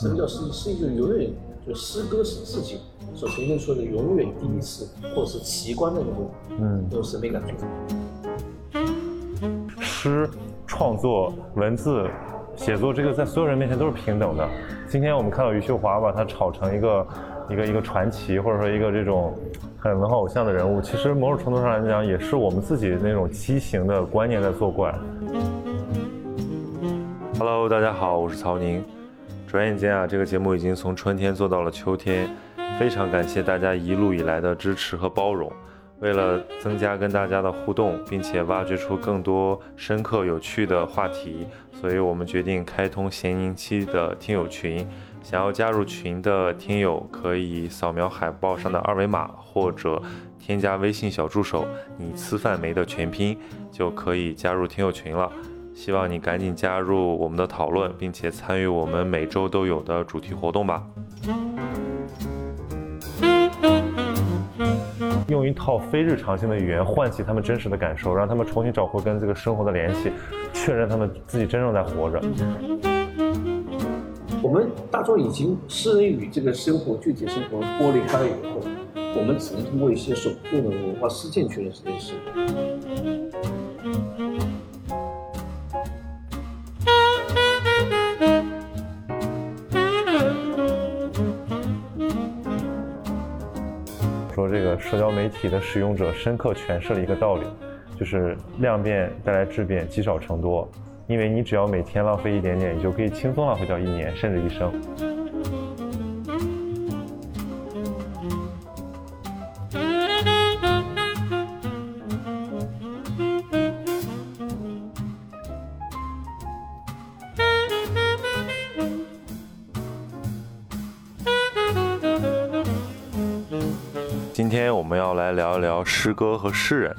什么叫诗意？诗意就是永远，就诗歌是自己所呈现出的永远第一次，或者是奇观的那种，嗯，那种审美感觉。诗创作、文字写作，这个在所有人面前都是平等的。今天我们看到余秀华把它炒成一个一个一个传奇，或者说一个这种很文化偶像的人物，其实某种程度上来讲，也是我们自己那种畸形的观念在作怪。Hello，大家好，我是曹宁。转眼间啊，这个节目已经从春天做到了秋天，非常感谢大家一路以来的支持和包容。为了增加跟大家的互动，并且挖掘出更多深刻有趣的话题，所以我们决定开通闲宁期的听友群。想要加入群的听友，可以扫描海报上的二维码，或者添加微信小助手“你吃饭没”的全拼，就可以加入听友群了。希望你赶紧加入我们的讨论，并且参与我们每周都有的主题活动吧。用一套非日常性的语言唤起他们真实的感受，让他们重新找回跟这个生活的联系，确认他们自己真正在活着。我们大众已经诗人与这个生活具体生活剥离开了以后，我们只能通过一些手动的文化实践确认识这件事。说这个社交媒体的使用者深刻诠释了一个道理，就是量变带来质变，积少成多。因为你只要每天浪费一点点，你就可以轻松浪费掉一年甚至一生。诗歌和诗人。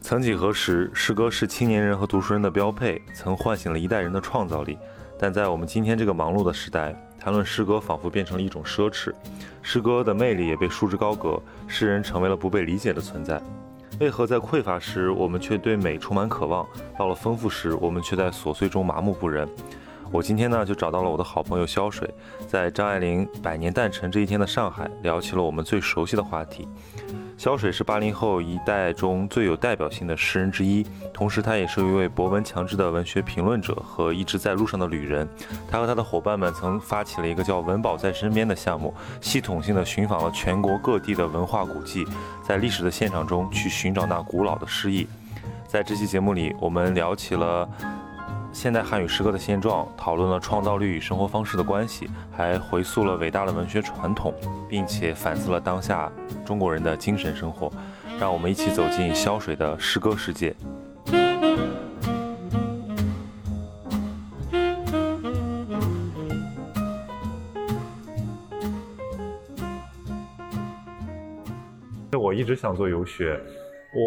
曾几何时，诗歌是青年人和读书人的标配，曾唤醒了一代人的创造力。但在我们今天这个忙碌的时代，谈论诗歌仿佛变成了一种奢侈，诗歌的魅力也被束之高阁，诗人成为了不被理解的存在。为何在匮乏时，我们却对美充满渴望；到了丰富时，我们却在琐碎中麻木不仁？我今天呢，就找到了我的好朋友肖水，在张爱玲百年诞辰这一天的上海，聊起了我们最熟悉的话题。肖水是八零后一代中最有代表性的诗人之一，同时他也是一位博闻强志的文学评论者和一直在路上的旅人。他和他的伙伴们曾发起了一个叫“文保在身边”的项目，系统性的寻访了全国各地的文化古迹，在历史的现场中去寻找那古老的诗意。在这期节目里，我们聊起了。现代汉语诗歌的现状，讨论了创造力与生活方式的关系，还回溯了伟大的文学传统，并且反思了当下中国人的精神生活。让我们一起走进潇水的诗歌世界。我一直想做游学，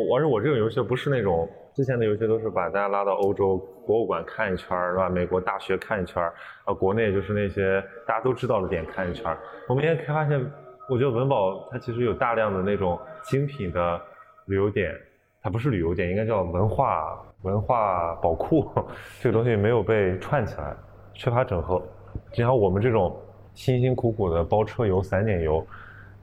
我而且我这个游学不是那种。之前的游戏都是把大家拉到欧洲博物馆看一圈儿，是吧？美国大学看一圈儿，啊，国内就是那些大家都知道的点看一圈儿。我们现在开发现，我觉得文保它其实有大量的那种精品的旅游点，它不是旅游点，应该叫文化文化宝库。这个东西没有被串起来，缺乏整合。就像我们这种辛辛苦苦的包车游、散点游，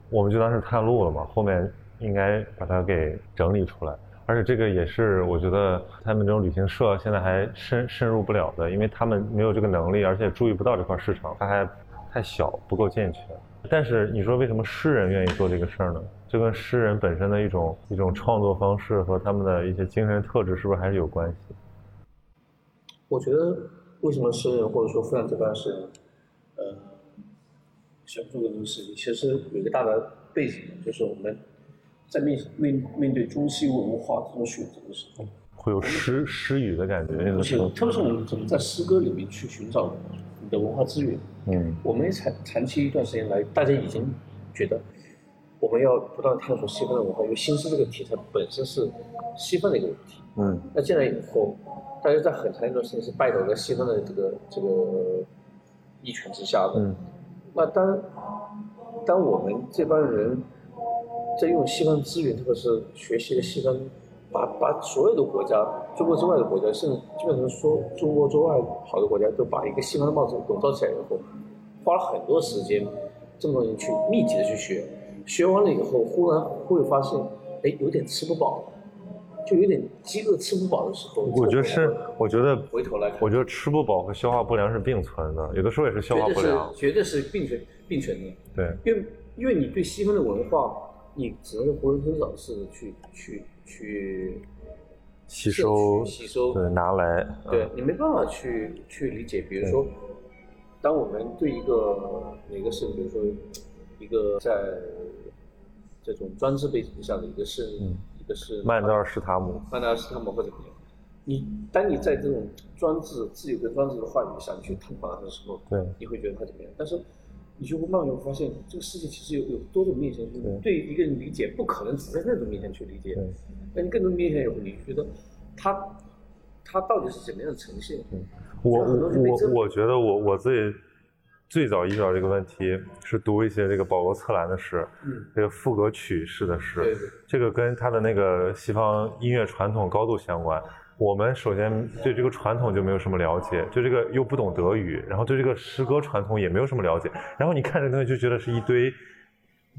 我们就当是探路了嘛。后面应该把它给整理出来。而且这个也是我觉得他们这种旅行社现在还深深入不了的，因为他们没有这个能力，而且注意不到这块市场，它还太小，不够健全。但是你说为什么诗人愿意做这个事儿呢？这跟诗人本身的一种一种创作方式和他们的一些精神特质是不是还是有关系？我觉得为什么诗人或者说富兰这班诗人，呃，想做这个事情，其实有一个大的背景，就是我们。在面面面对中西文化这种选择的时候，会有诗诗语的感觉。而且，特别是我们怎么在诗歌里面去寻找你的文化资源。嗯，我们长长期一段时间来，大家已经觉得我们要不断探索西方的文化，因为新诗这个题材本身是西方的一个问题。嗯，那进来以后，大家在很长一段时间是拜倒在西方的这个这个一权之下的。嗯，那当当我们这帮人。在用西方资源，特别是学习了西方，把把所有的国家，中国之外的国家，甚至基本上说中国之外好的国家，都把一个西方的帽子笼罩起来以后，花了很多时间，这么多人去密集的去学，学完了以后，忽然会发现，哎，有点吃不饱，就有点饥饿吃不饱的时候。我觉得是，我觉得回头来看，我觉得吃不饱和消化不良是并存的，有的时候也是消化不良，绝对是并存并存的。对，因为因为你对西方的文化，你只能是囫囵吞枣似的去去去。吸收，吸收，对，拿来，对你没办法去去理解。比如说，当我们对一个哪个是，比如说一个在这种专制背景下的一个是，一个是曼德尔施塔姆，曼德尔施塔姆或者怎么样，你当你在这种专制、自由跟专制的话语下你去探讨它的时候，对，你会觉得他怎么样？但是你就会慢慢发现，这个世界其实有有多种面向，就是对一个人理解，不可能只在那种面向去理解。那你更多面向以后，你觉得它它到底是怎么样的呈现？我我我觉得我我自己最早意识到这个问题是读一些这个保罗策兰的诗，嗯，这个赋格曲式的诗，对对，这个跟他的那个西方音乐传统高度相关。我们首先对这个传统就没有什么了解，对这个又不懂德语，然后对这个诗歌传统也没有什么了解，然后你看这东西就觉得是一堆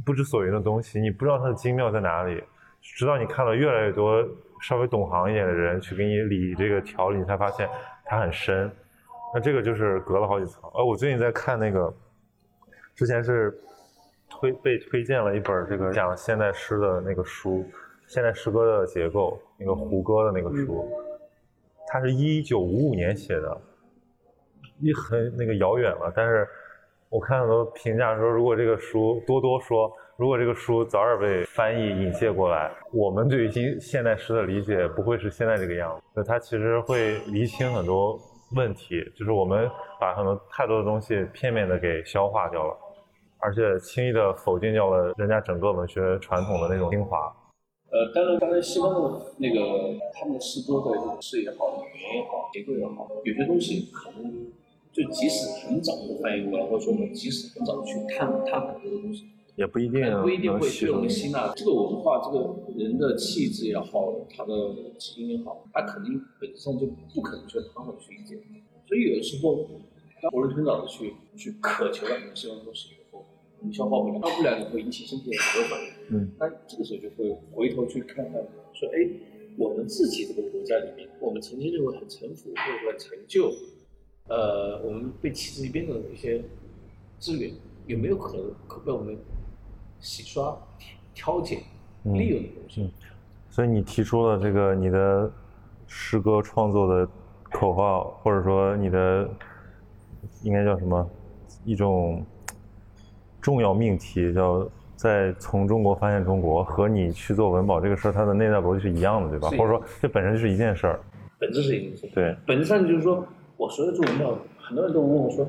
不知所云的东西，你不知道它的精妙在哪里。直到你看了越来越多稍微懂行一点的人去给你理这个条理，你才发现它很深。那这个就是隔了好几层。呃，我最近在看那个，之前是推被推荐了一本这个讲现代诗的那个书，现代诗歌的结构，那个胡歌的那个书，它是一九五五年写的，一很那个遥远了。但是我看很多评价说，如果这个书多多说。如果这个书早点被翻译引介过来，我们对于今现代诗的理解不会是现在这个样子。那它其实会厘清很多问题，就是我们把很多太多的东西片面的给消化掉了，而且轻易的否定掉了人家整个文学传统的那种精华。呃，当然，当然，西方的那个他们的诗歌的诗也好，语言也好，结构也好，有些东西可能就即使很早就翻译过来，或者说我们即使很早去探探很多的东西。也不一定，不一定会被我们吸纳。这个文化，这个人的气质也好，他的基因也好，他肯定本质上就不可能去很好的去理解。所以有的时候，当囫囵吞枣的去去渴求了很多西方东西你消化不了，消化不了，你会引起身体的很多反应。嗯。那这个时候就会回头去看看，说，哎，我们自己这个国家里面，我们曾经认为很臣服或者说很成就，呃，我们被弃之一边的一些资源，有没有可能可被我们？洗刷、挑拣、利用的东西。嗯所以你提出了这个你的诗歌创作的口号，或者说你的应该叫什么一种重要命题，叫在从中国发现中国，和你去做文保这个事儿，它的内在逻辑是一样的，对吧？或者说这本身就是一件事儿。本质是一件事。对。本质上就是说，我所有做文保，很多人都问我说。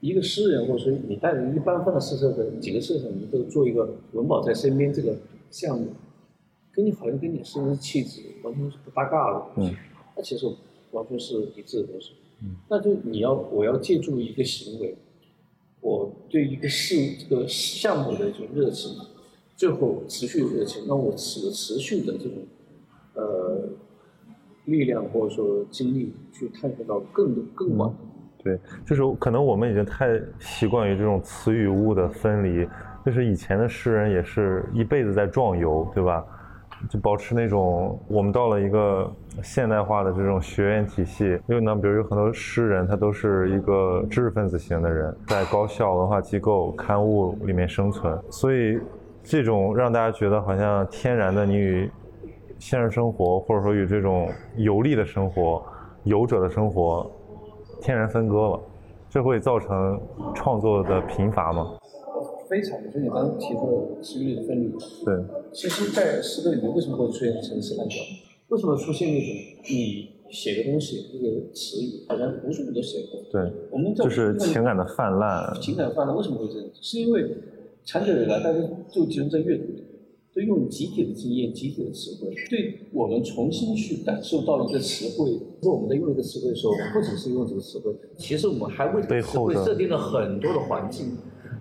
一个诗人，或者说你带着一般分的诗社的几个社长，你都做一个文保在身边这个项目，跟你好像跟你诗人气质完全是不搭嘎的嗯。那其实完全是一致的东西。那就你要我要借助一个行为，我对一个事这个项目的一种热情，最后持续热情，让我持持续的这种呃力量或者说精力去探索到更更广。对，就是可能我们已经太习惯于这种词与物的分离，就是以前的诗人也是一辈子在壮游，对吧？就保持那种我们到了一个现代化的这种学院体系，因为呢，比如有很多诗人，他都是一个知识分子型的人，在高校、文化机构、刊物里面生存，所以这种让大家觉得好像天然的你与现实生活，或者说与这种游历的生活、游者的生活。天然分割了，这会造成创作的贫乏吗？非常，就你刚刚提出的诗律的分离。对。其实，在诗歌里面为什么会出现层次滥调？为什么出现那种你写的东西，那个词语好像无数人都写过？对。我们就是情感的泛滥。情感泛滥为什么会这样？是因为长久以来大家就集中在阅读里。都用集体的经验、集体的词汇，对我们重新去感受到一个词汇。说我们在用一个词汇的时候，不只是用这个词汇，其实我们还为这个词汇设定了很多的环境。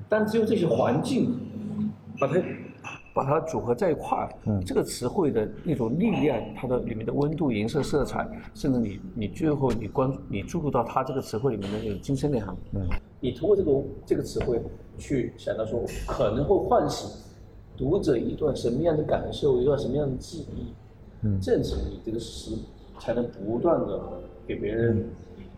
但只有这些环境，把它把它组合在一块儿，嗯，这个词汇的那种力量，它的里面的温度、颜色、色彩，甚至你你最后你关注你注入到它这个词汇里面的那种精神内涵，嗯，你通过这个这个词汇去想到说可能会唤醒读者一段什么样的感受，一段什么样的记忆，嗯，这样子你这个诗才能不断的给别人。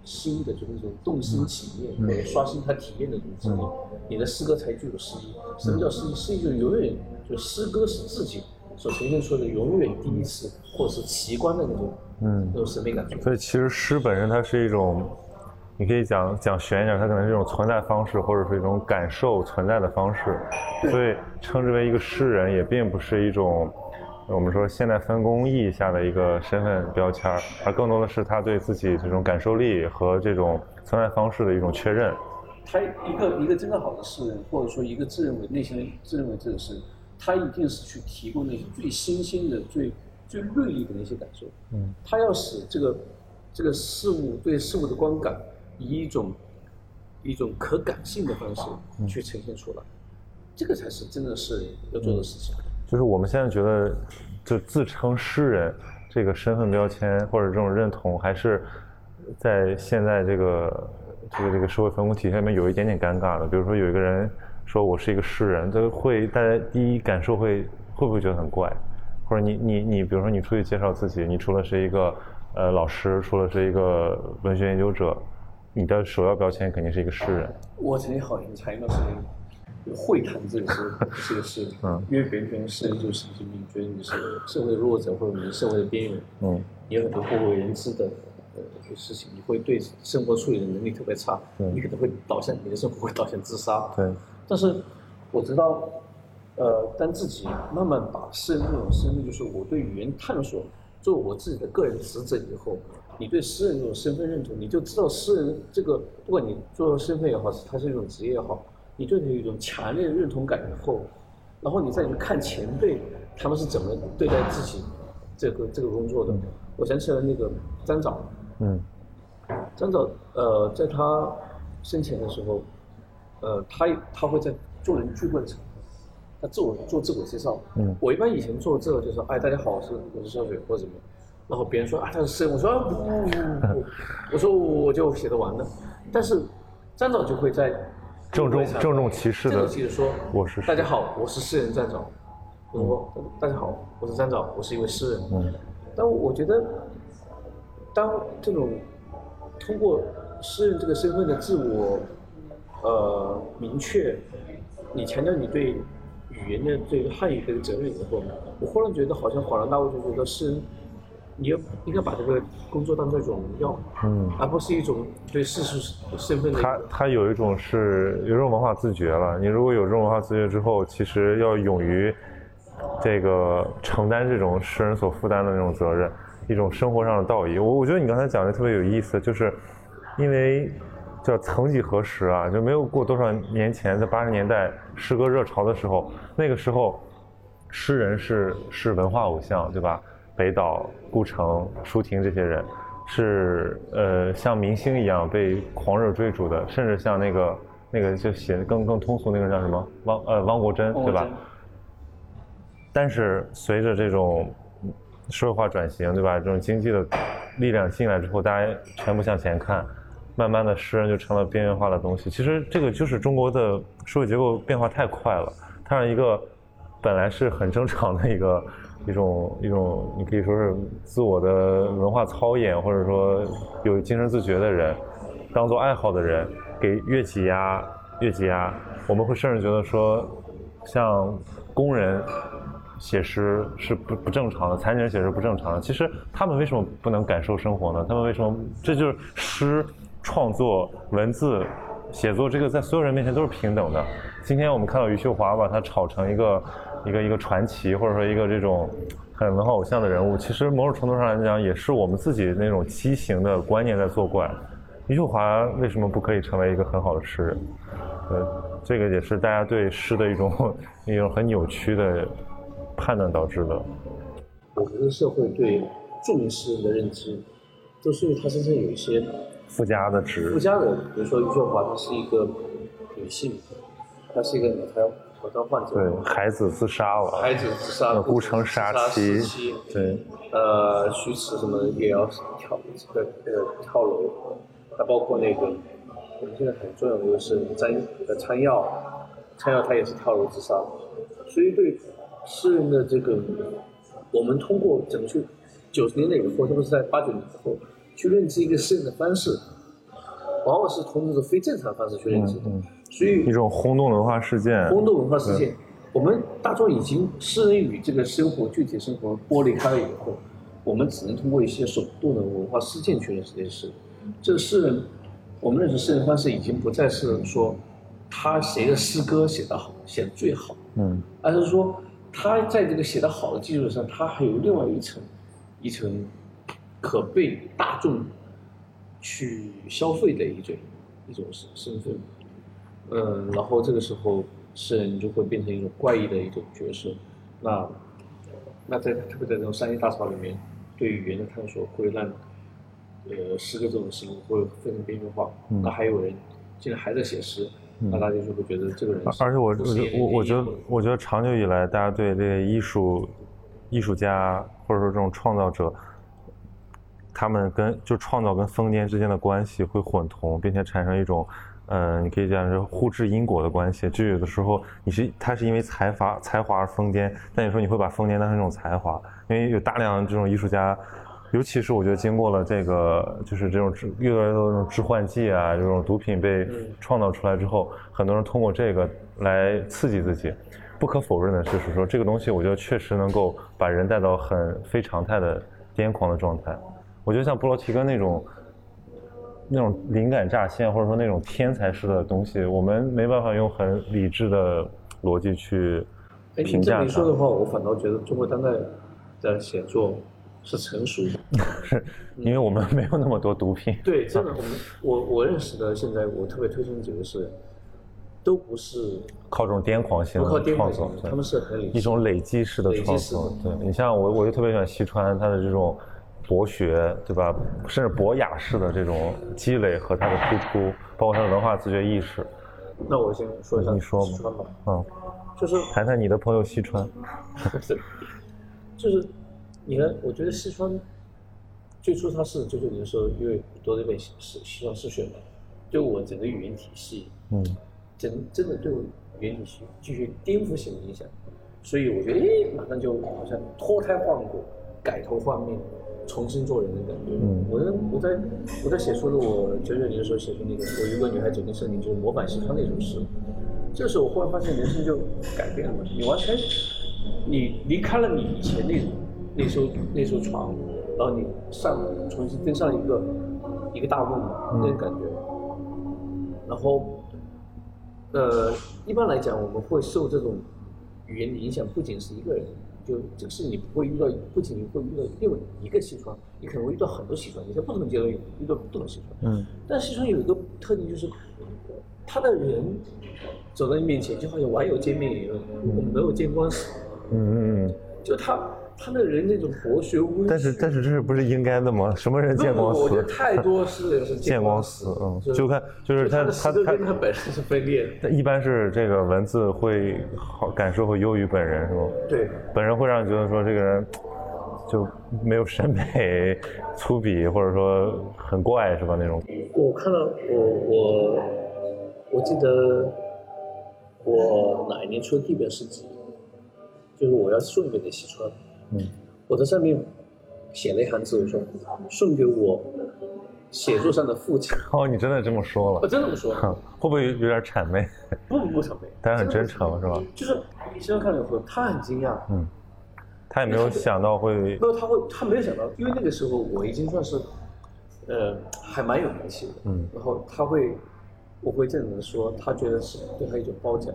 新的就是那种动心体验或者刷新他体验的这种经历，你的诗歌才具有诗意。什么叫诗意？诗意就是永远，就诗歌是自己所呈现出的永远第一次或者是奇观的那种，嗯，那种审美感觉。所以其实诗本身它是一种，你可以讲讲玄一点，它可能是一种存在方式，或者是一种感受存在的方式。所以称之为一个诗人，也并不是一种。我们说现代分工意义下的一个身份标签儿，而更多的是他对自己这种感受力和这种存在方式的一种确认。他一个一个真正好的诗人，或者说一个自认为内心自认为这个是，他一定是去提供那些最新鲜的、最最锐利的那些感受。嗯，他要使这个这个事物对事物的观感以一种一种可感性的方式去呈现出来，这个才是真的是要做的事情。就是我们现在觉得，就自称诗人这个身份标签或者这种认同，还是在现在这个这个这个社会分工体系里面有一点点尴尬的。比如说有一个人说我是一个诗人，这个会大家第一感受会会不会觉得很怪？或者你你你，比如说你出去介绍自己，你除了是一个呃老师，除了是一个文学研究者，你的首要标签肯定是一个诗人。我曾经好像长一段时间。会谈这个是这个是，因为别人觉得诗人就是神经病，觉得你是社会的弱者或者你是社会的边缘，嗯，你有很多不为人知的呃事情，你会对生活处理的能力特别差，你可能会导向你的生活会导向自杀，对。但是我知道，呃，当自己慢慢把诗人这种身份，就是我对语言探索做我自己的个人职责以后，你对诗人这种身份认同，你就知道诗人这个，不管你做身份也好，他是一种职业也好。你对他有一种强烈的认同感以后，然后你再去看前辈他们是怎么对待自己这个这个工作的。我想起了那个张枣，嗯，张枣呃，在他生前的时候，呃，他他会在众人聚会的时候，他自我做自我介绍。嗯，我一般以前做这个就是，哎，大家好，我是我是肖雪或者什么，然后别人说啊他是诗人，我说不不不，我说我就写的完了，但是张枣就会在。郑重郑重其事的说，我是大家好，我是诗人站长。我说大家好，我是站长，我是一位诗人。嗯，但我觉得，当这种通过诗人这个身份的自我呃明确，你强调你对语言的对汉语的责任以后，我忽然觉得好像恍然大悟，就觉得诗人。你要应该把这个工作当做一种荣耀，嗯，而不是一种对世俗身份的。他他有一种是有一种文化自觉了。你如果有这种文化自觉之后，其实要勇于这个承担这种诗人所负担的那种责任，一种生活上的道义。我我觉得你刚才讲的特别有意思，就是因为叫曾几何时啊，就没有过多少年前，在八十年代诗歌热潮的时候，那个时候诗人是是文化偶像，对吧？北岛、顾城、舒婷这些人，是呃像明星一样被狂热追逐的，甚至像那个那个就写的更更通俗那个叫什么汪呃汪国真对吧？但是随着这种社会化转型对吧？这种经济的力量进来之后，大家全部向前看，慢慢的诗人就成了边缘化的东西。其实这个就是中国的社会结构变化太快了，它让一个本来是很正常的一个。一种一种，你可以说是自我的文化操演，或者说有精神自觉的人，当做爱好的人，给越挤压越挤压。我们会甚至觉得说，像工人写诗是不不正常的，残疾人写诗不正常的。其实他们为什么不能感受生活呢？他们为什么？这就是诗创作、文字写作，这个在所有人面前都是平等的。今天我们看到余秀华把它炒成一个。一个一个传奇，或者说一个这种很文化偶像的人物，其实某种程度上来讲，也是我们自己那种畸形的观念在作怪。余秀华为什么不可以成为一个很好的诗人？呃，这个也是大家对诗的一种一种很扭曲的判断导致的。我们的社会对著名诗人的认知，都是因为他身上有一些附加的值。附加的，比如说余秀华，她是一个女性，她是一个她。挑战患者，对，孩子自杀了，孩子自杀，孤城杀妻，对，呃，徐迟什么也要跳这个那个跳楼，还包括那个我们现在很重要的就是张呃参药，参药他也是跳楼自杀，所以对诗人的这个，我们通过怎么去九十年代以后，特别是在八九年之后，去认知一个诗人的方式。往往是通过非正常方式去认知的，所以一种轰动文化事件。轰动文化事件，我们大众已经诗人与这个生活具体生活剥离开了以后，我们只能通过一些手动的文化事件去认识这些事。这个诗人，我们认识诗人方式已经不再是说他谁的诗歌写得好，写得最好，嗯，而是说他在这个写得好的基础上，他还有另外一层，一层可被大众。去消费的一种一种身身份，嗯，然后这个时候诗人就会变成一种怪异的一种角色，那那在特别在这种商业大潮里面，对语言的探索会让呃诗歌这种事物会非常边缘化，那还有人竟然还在写诗，那大家就会觉得这个人。而且我我我我觉得我觉得长久以来大家对这个艺术艺术家或者说这种创造者。他们跟就创造跟封建之间的关系会混同，并且产生一种，嗯，你可以讲是互质因果的关系。就有的时候你是他是因为才华才华而疯癫，但有时候你会把疯癫当成一种才华，因为有大量这种艺术家，尤其是我觉得经过了这个就是这种越来越多这种致幻剂啊，这种毒品被创造出来之后，很多人通过这个来刺激自己。不可否认的就是说，这个东西我觉得确实能够把人带到很非常态的癫狂的状态。我觉得像布罗提根那种那种灵感乍现，或者说那种天才式的东西，我们没办法用很理智的逻辑去评价。你这么说的话，我反倒觉得中国当代的写作是成熟的，是因为我们没有那么多毒品。对，真的，我们我我认识的现在我特别推崇几个是，都不是靠这种癫狂性的创作，他们是很一种累积式的创作。对你像我，我就特别喜欢西川他的这种。博学，对吧？甚至博雅式的这种积累和他的突出，包括他的文化自觉意识。那我先说一下，你说西川吧。嗯，就是谈谈你的朋友西川。就是，你看，我觉得西川最初他是九九年的时候，因为读了一本西西川诗选嘛，对我整个语言体系，嗯，真真的对我语言体系继续颠覆性的影响。所以我觉得，哎，马上就好像脱胎换骨，改头换面。重新做人的感觉。嗯，我在我在我在写书的，我九九年的时候写出那个《我有个女孩走进森林》，就是模板西川那首诗。这时候我忽然发现人生就改变了，你完全你离开了你以前那那艘那艘船，然后你上重新登上一个一个大陆嘛，那种感觉。然后，呃，一般来讲，我们会受这种语言的影响，不仅是一个人。就这个事情，你不会遇到，不仅你会遇到另外一个西装，你可能会遇到很多西装，你在不同的阶段遇到不同的西装。嗯。但西装有一个特点，就是他的人走到你面前，就好像网友见面一样，我们没有见光死。嗯嗯嗯。就他。他那人那种博学温但是但是这是不是应该的吗？什么人见光死？我觉得太多是是见光死，嗯，就看就是他他他他本身是分裂的。一般是这个文字会好感受会优于本人，是吗？对，本人会让你觉得说这个人就没有审美、粗鄙，或者说很怪，是吧？那种。我看到我我我记得我哪一年出的第一本诗集，就是我要送一本给西川。嗯，我在上面写了一行字，我说送给我写作上的父亲。哦，你真的这么说了？我真这么说。会不会有点谄媚？不不不谄媚，但是很真诚，是吧？就是现在看了以后，他很惊讶。嗯，他也没有想到会。没有，他会，他没有想到，因为那个时候我已经算是，呃，还蛮有名气的。嗯。然后他会，我会这样子说，他觉得是对他一种褒奖。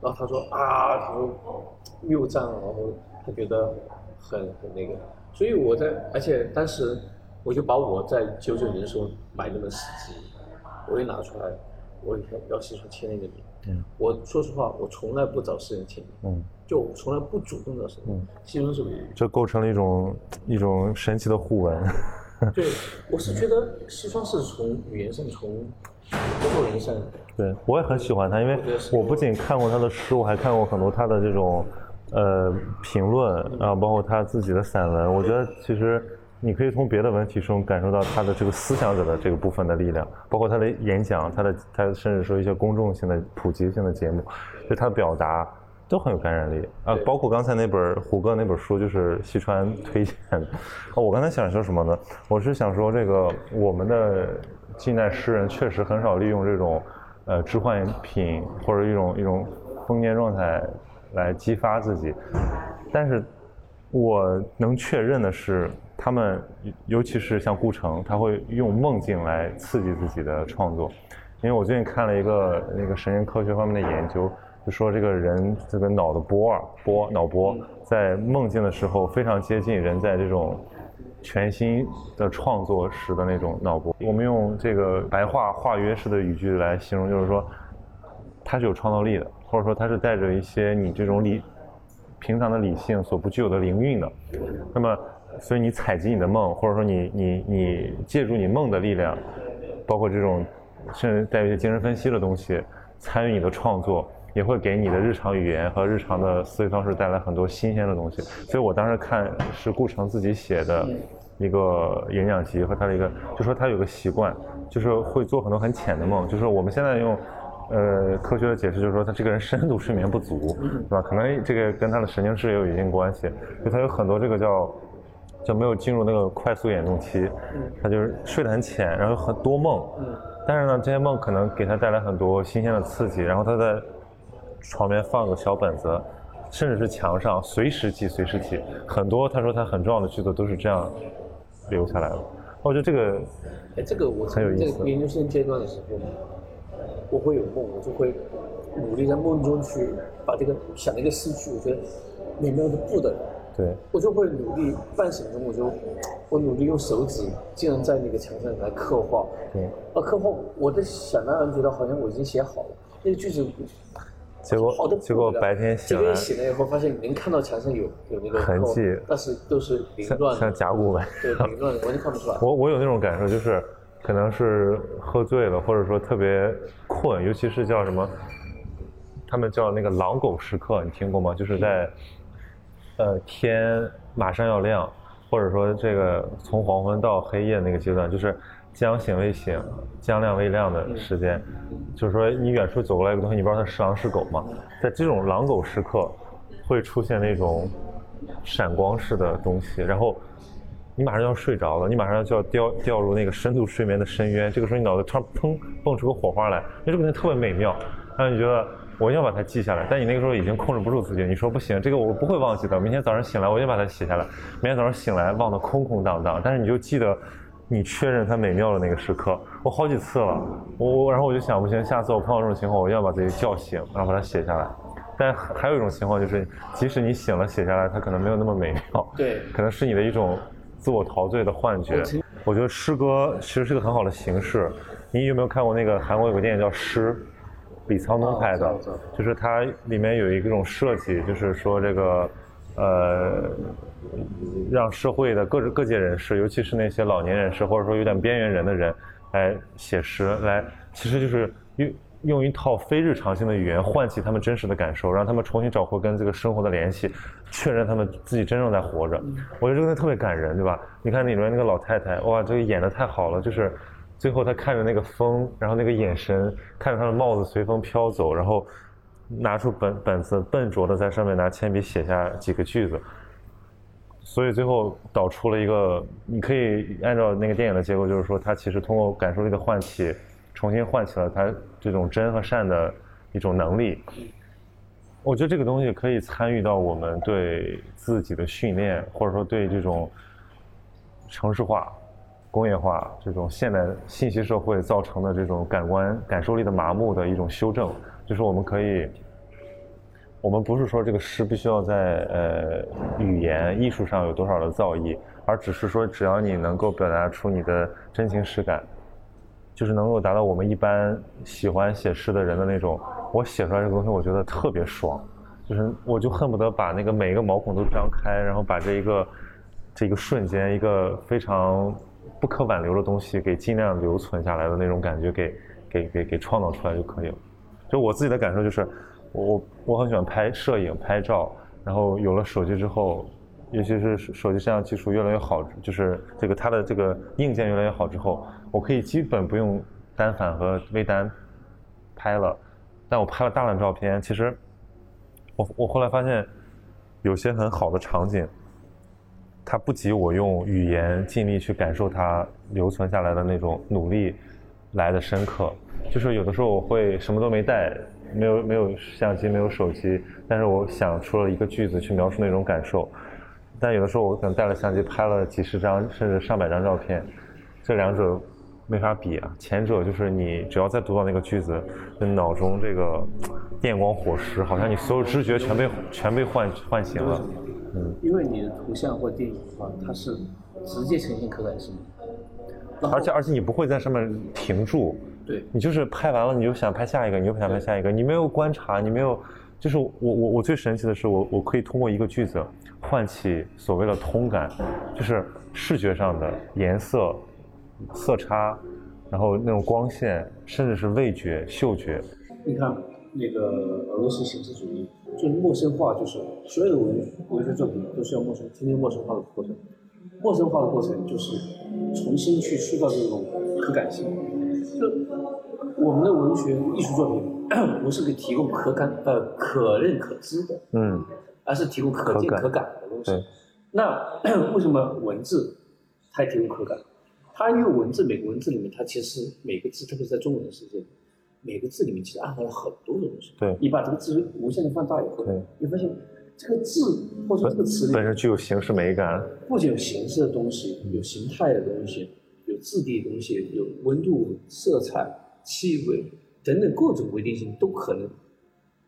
然后他说啊，他说又赞，然后。他觉得很很那个，所以我在，而且当时我就把我在九九年的时候买那本诗集，我也拿出来，我要要写出签那个名。嗯。我说实话，我从来不找诗人签名。嗯。就从来不主动找谁。嗯。西川是不是。这构成了一种一种神奇的互文。对，我是觉得西川是从语言上从工作人上。对，我也很喜欢他，因为我不仅看过他的诗，我还看过很多他的这种呃评论，然后包括他自己的散文。我觉得其实你可以从别的文体中感受到他的这个思想者的这个部分的力量，包括他的演讲，他的他甚至说一些公众性的、普及性的节目，就他的表达。都很有感染力啊，包括刚才那本胡歌那本书，就是西川推荐的。我刚才想说什么呢？我是想说，这个我们的近代诗人确实很少利用这种呃置换品或者一种一种封建状态来激发自己。但是我能确认的是，他们尤其是像顾城，他会用梦境来刺激自己的创作。因为我最近看了一个那个神经科学方面的研究。就说这个人这个脑的波儿波脑波在梦境的时候非常接近人在这种全新的创作时的那种脑波。我们用这个白话化约式的语句来形容，就是说它是有创造力的，或者说它是带着一些你这种理平常的理性所不具有的灵韵的。那么，所以你采集你的梦，或者说你你你借助你梦的力量，包括这种甚至带一些精神分析的东西，参与你的创作。也会给你的日常语言和日常的思维方式带来很多新鲜的东西。所以我当时看是顾城自己写的一个演讲集和他的一个，就说他有个习惯，就是会做很多很浅的梦。就是我们现在用呃科学的解释，就是说他这个人深度睡眠不足，对吧？可能这个跟他的神经质也有一定关系。就他有很多这个叫就没有进入那个快速眼动期，他就是睡得很浅，然后很多梦。但是呢，这些梦可能给他带来很多新鲜的刺激，然后他在。床边放个小本子，甚至是墙上随时记随时记，很多他说他很重要的句子都是这样留下来的。我觉得这个，哎，这个我很有意思。研究生阶段的时候，我会有梦，我就会努力在梦中去把这个想一个诗句，我觉得美妙的不得了。对。我就会努力半醒中，我就我努力用手指竟然在那个墙上来刻画。对。啊，刻画，我在想当然觉得好像我已经写好了那个句子。结果，结果白天醒了以后发现能看到墙上有有那个痕迹，但是都是凌乱的，像甲骨文，对，凌乱的，完全看不出来。我我有那种感受，就是可能是喝醉了，或者说特别困，尤其是叫什么，他们叫那个狼狗时刻，你听过吗？就是在呃天马上要亮，或者说这个从黄昏到黑夜那个阶段，就是。将醒未醒，将亮未亮的时间，就是说你远处走过来一个东西，你不知道它是狼是狗吗？在这种狼狗时刻，会出现那种闪光式的东西，然后你马上就要睡着了，你马上就要掉掉入那个深度睡眠的深渊。这个时候你脑子突然砰蹦出个火花来，那这个东西特别美妙，让你觉得我要把它记下来。但你那个时候已经控制不住自己，你说不行，这个我不会忘记的。明天早上醒来，我一定把它写下来。明天早上醒来忘得空空荡荡，但是你就记得。你确认它美妙的那个时刻，我好几次了，我我然后我就想不行，下次我碰到这种情况，我要把自己叫醒，然后把它写下来。但还有一种情况就是，即使你醒了写下来，它可能没有那么美妙，对，可能是你的一种自我陶醉的幻觉。我觉得诗歌其实是个很好的形式。你有没有看过那个韩国有个电影叫《诗》，李沧东拍的，就是它里面有一种设计，就是说这个。呃，让社会的各各界人士，尤其是那些老年人士，或者说有点边缘人的人，来写诗，来，其实就是用用一套非日常性的语言唤起他们真实的感受，让他们重新找回跟这个生活的联系，确认他们自己真正在活着。我觉得这个特别感人，对吧？你看里面那个老太太，哇，这个演的太好了，就是最后她看着那个风，然后那个眼神，看着她的帽子随风飘走，然后。拿出本本子，笨拙的在上面拿铅笔写下几个句子，所以最后导出了一个，你可以按照那个电影的结构，就是说他其实通过感受力的唤起，重新唤起了他这种真和善的一种能力。我觉得这个东西可以参与到我们对自己的训练，或者说对这种城市化、工业化这种现代信息社会造成的这种感官感受力的麻木的一种修正。就是我们可以，我们不是说这个诗必须要在呃语言艺术上有多少的造诣，而只是说只要你能够表达出你的真情实感，就是能够达到我们一般喜欢写诗的人的那种，我写出来这个东西我觉得特别爽，就是我就恨不得把那个每一个毛孔都张开，然后把这一个这个瞬间一个非常不可挽留的东西给尽量留存下来的那种感觉给。给给给创造出来就可以了。就我自己的感受就是，我我我很喜欢拍摄影拍照，然后有了手机之后，尤其是手机摄像技术越来越好，就是这个它的这个硬件越来越好之后，我可以基本不用单反和微单拍了，但我拍了大量照片，其实我我后来发现有些很好的场景。它不及我用语言尽力去感受它留存下来的那种努力来的深刻。就是有的时候我会什么都没带，没有没有相机，没有手机，但是我想出了一个句子去描述那种感受。但有的时候我可能带了相机拍了几十张甚至上百张照片，这两者没法比啊。前者就是你只要再读到那个句子，那脑中这个电光火石，好像你所有知觉全被全被唤唤醒了。嗯，因为你的图像或电影的话，它是直接呈现可感性的，而且而且你不会在上面停住，对，你就是拍完了你就想拍下一个，你就想拍下一个，你没有观察，你没有，就是我我我最神奇的是我我可以通过一个句子唤起所谓的通感，就是视觉上的颜色、色差，然后那种光线，甚至是味觉、嗅觉。你看那个俄罗斯形式主义。就是陌生化，就是所有的文文学作品都是要陌生，经历陌生化的过程。陌生化的过程就是重新去塑造这种可感性。就我们的文学艺术作品 不是给提供可感呃可认可知的，嗯，而是提供可见可感的东西。那 为什么文字它也提供可感？它因为文字每个文字里面，它其实每个字，特别是在中文的世界里。每个字里面其实暗含了很多的东西。对，你把这个字无限的放大以后，你发现这个字或者说这个词本身具有形式美感，不仅有形式的东西，有形态的东西，有质地的东西，有温度、色彩、气味等等各种微定性都可能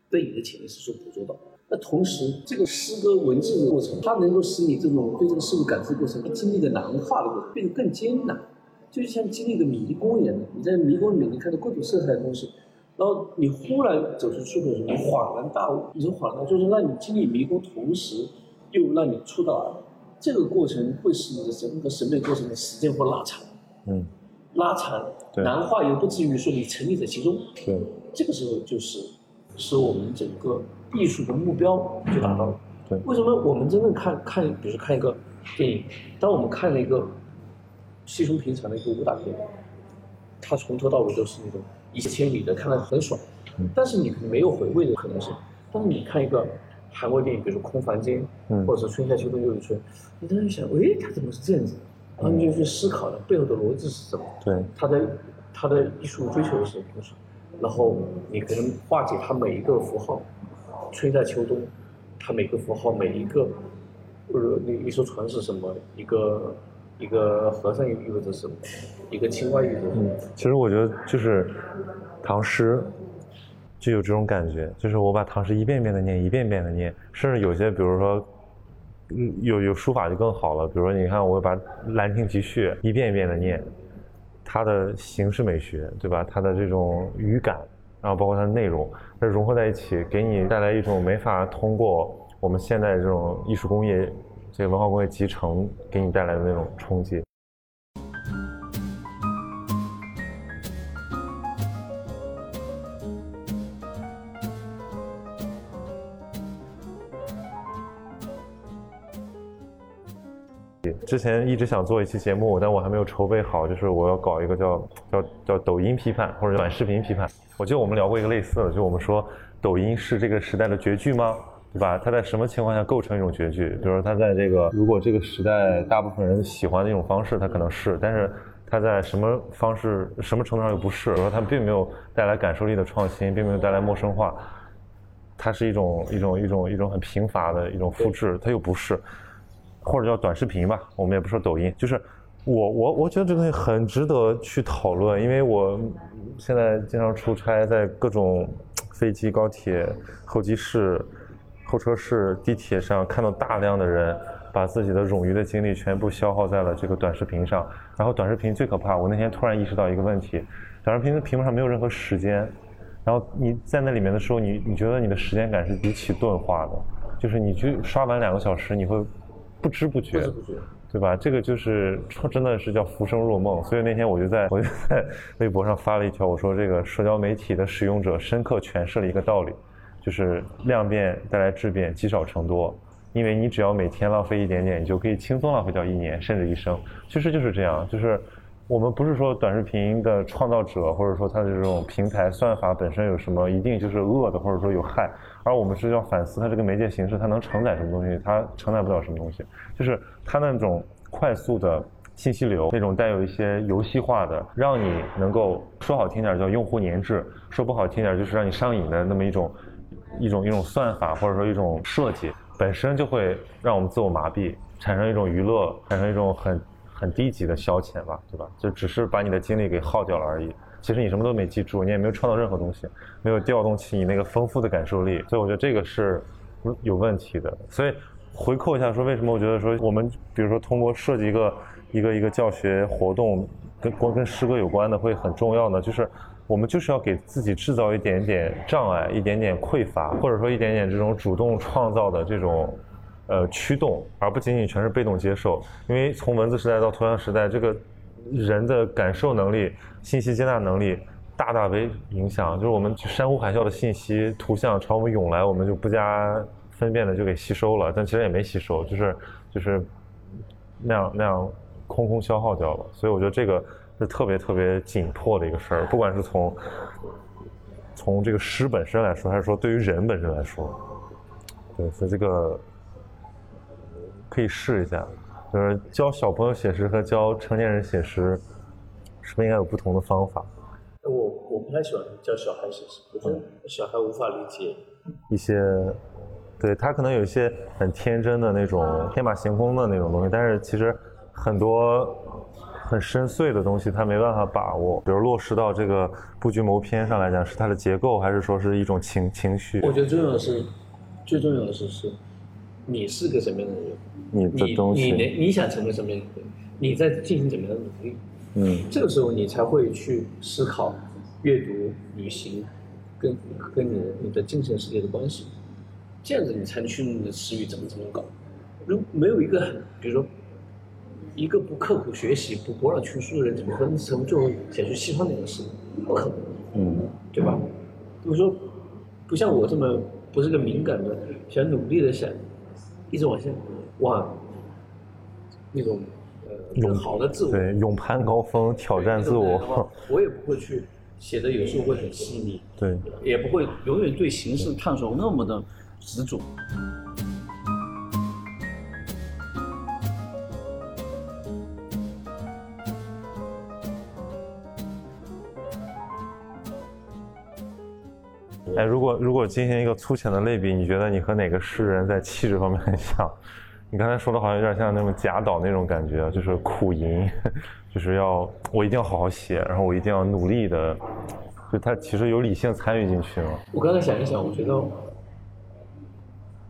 被你的潜意识所捕捉到。那同时，这个诗歌文字的过程，它能够使你这种对这个事物感知过程经历的难化的过程变得更艰难。就像经历一个迷宫一样的，你在迷宫里面，你看到各种色彩的东西，然后你忽然走出去的时候，你恍然大悟。你说恍然，就是让你经历迷宫，同时又让你出道，这个过程会使你的整个审美过程的时间会拉长，嗯，拉长，难化又不至于说你沉溺在其中。对，这个时候就是使我们整个艺术的目标就达到了。对，为什么我们真正看看，比如说看一个电影，当我们看了一个。稀松平常的一个武打片，它从头到尾都是那种一泻千里的，看了很爽。但是你可能没有回味的可能性。但是你看一个韩国电影，比如说《空房间》，或者是《春夏秋冬又一春》，你当时想，哎，它怎么是这样子？然后你就去思考了背后的逻辑是什么？对，他的他的艺术追求是什么？然后你可能化解他每一个符号，春在秋冬，他每个符号每一个，呃，那一艘船是什么？一个。一个和尚意味着什么？一个青蛙意味着什么？其实我觉得就是唐诗就有这种感觉，就是我把唐诗一遍遍的念，一遍遍的念，甚至有些比如说，嗯，有有书法就更好了。比如说，你看我把《兰亭集序》一遍一遍的念，它的形式美学，对吧？它的这种语感，然后包括它的内容，它融合在一起，给你带来一种没法通过我们现在这种艺术工业。这个文化工业集成给你带来的那种冲击。之前一直想做一期节目，但我还没有筹备好，就是我要搞一个叫叫叫抖音批判或者短视频批判。我记得我们聊过一个类似的，就我们说抖音是这个时代的绝句吗？对吧？它在什么情况下构成一种绝句？比如说，它在这个如果这个时代大部分人喜欢的一种方式，它可能是；但是它在什么方式、什么程度上又不是？比如说它并没有带来感受力的创新，并没有带来陌生化，它是一种一种一种一种很贫乏的一种复制，它又不是，或者叫短视频吧，我们也不说抖音，就是我我我觉得这个东西很值得去讨论，因为我现在经常出差，在各种飞机、高铁候机室。候车室、地铁上看到大量的人把自己的冗余的精力全部消耗在了这个短视频上，然后短视频最可怕。我那天突然意识到一个问题：短视频的屏幕上没有任何时间，然后你在那里面的时候，你你觉得你的时间感是极其钝化的，就是你去刷完两个小时，你会不知不觉，对吧？这个就是真的是叫浮生若梦。所以那天我就在我就在 微博上发了一条，我说这个社交媒体的使用者深刻诠释了一个道理，就是量变带来质变，积少成多。因为你只要每天浪费一点点，你就可以轻松浪费掉一年甚至一生。其实就是这样，就是我们不是说短视频的创造者，或者说它的这种平台算法本身有什么一定就是恶的，或者说有害，而我们是要反思它这个媒介形式它能承载什么东西，它承载不了什么东西。就是它那种快速的信息流，那种带有一些游戏化的，让你能够说好听点叫用户粘滞，说不好听点就是让你上瘾的那么一种一种一种算法，或者说一种设计。本身就会让我们自我麻痹，产生一种娱乐，产生一种很很低级的消遣吧，对吧？就只是把你的精力给耗掉了而已。其实你什么都没记住，你也没有创造任何东西，没有调动起你那个丰富的感受力。所以我觉得这个是有问题的。所以回扣一下，说为什么我觉得说我们比如说通过设计一个一个一个教学活动，跟光跟诗歌有关的会很重要呢？就是。我们就是要给自己制造一点点障碍，一点点匮乏，或者说一点点这种主动创造的这种，呃驱动，而不仅仅全是被动接受。因为从文字时代到图像时代，这个人的感受能力、信息接纳能力大大为影响。就是我们山呼海啸的信息、图像朝我们涌来，我们就不加分辨的就给吸收了，但其实也没吸收，就是就是那样那样空空消耗掉了。所以我觉得这个。是特别特别紧迫的一个事儿，不管是从从这个诗本身来说，还是说对于人本身来说，对，所以这个可以试一下，就是教小朋友写诗和教成年人写诗，是不是应该有不同的方法？我我不太喜欢教小孩写诗，我觉得小孩无法理解一些，对他可能有一些很天真的那种天马行空的那种东西，但是其实很多。很深邃的东西，他没办法把握。比如落实到这个布局谋篇上来讲，是它的结构，还是说是一种情情绪？我觉得最重要的是，最重要的是是，你是个什么样的人？你的东西，你你想成为什么样的人？你在进行怎么样的努力？嗯，这个时候你才会去思考阅读、旅行，跟跟你的你的精神世界的关系。这样子你才能去你的词语怎么怎么搞。如没有一个很，比如说。一个不刻苦学习、不博览群书的人，怎么可能成最后写出西方那个诗？不可能，嗯，对吧？比如说，不像我这么不是个敏感的，想努力的想一直往下往那种呃更好的自我，对，勇攀高峰，挑战自我。我也不会去写的，有时候会很细腻，对，也不会永远对形式探索那么的执着。哎，如果如果进行一个粗浅的类比，你觉得你和哪个诗人在气质方面很像？你刚才说的好像有点像那种贾岛那种感觉，就是苦吟，就是要我一定要好好写，然后我一定要努力的，就他其实有理性参与进去嘛。我刚才想一想，我觉得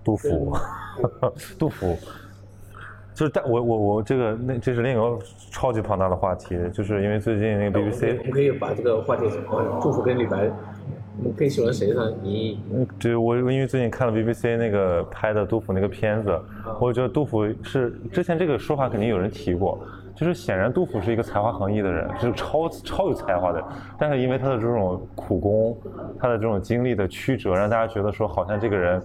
杜甫，杜甫，就是但我我我这个那这是另一个超级庞大的话题，就是因为最近那个 BBC，我们可以把这个话题杜甫跟李白。你更喜欢谁呢？你嗯，对我因为最近看了 BBC 那个拍的杜甫那个片子，我觉得杜甫是之前这个说法肯定有人提过，就是显然杜甫是一个才华横溢的人，是超超有才华的，但是因为他的这种苦功，他的这种经历的曲折，让大家觉得说好像这个人，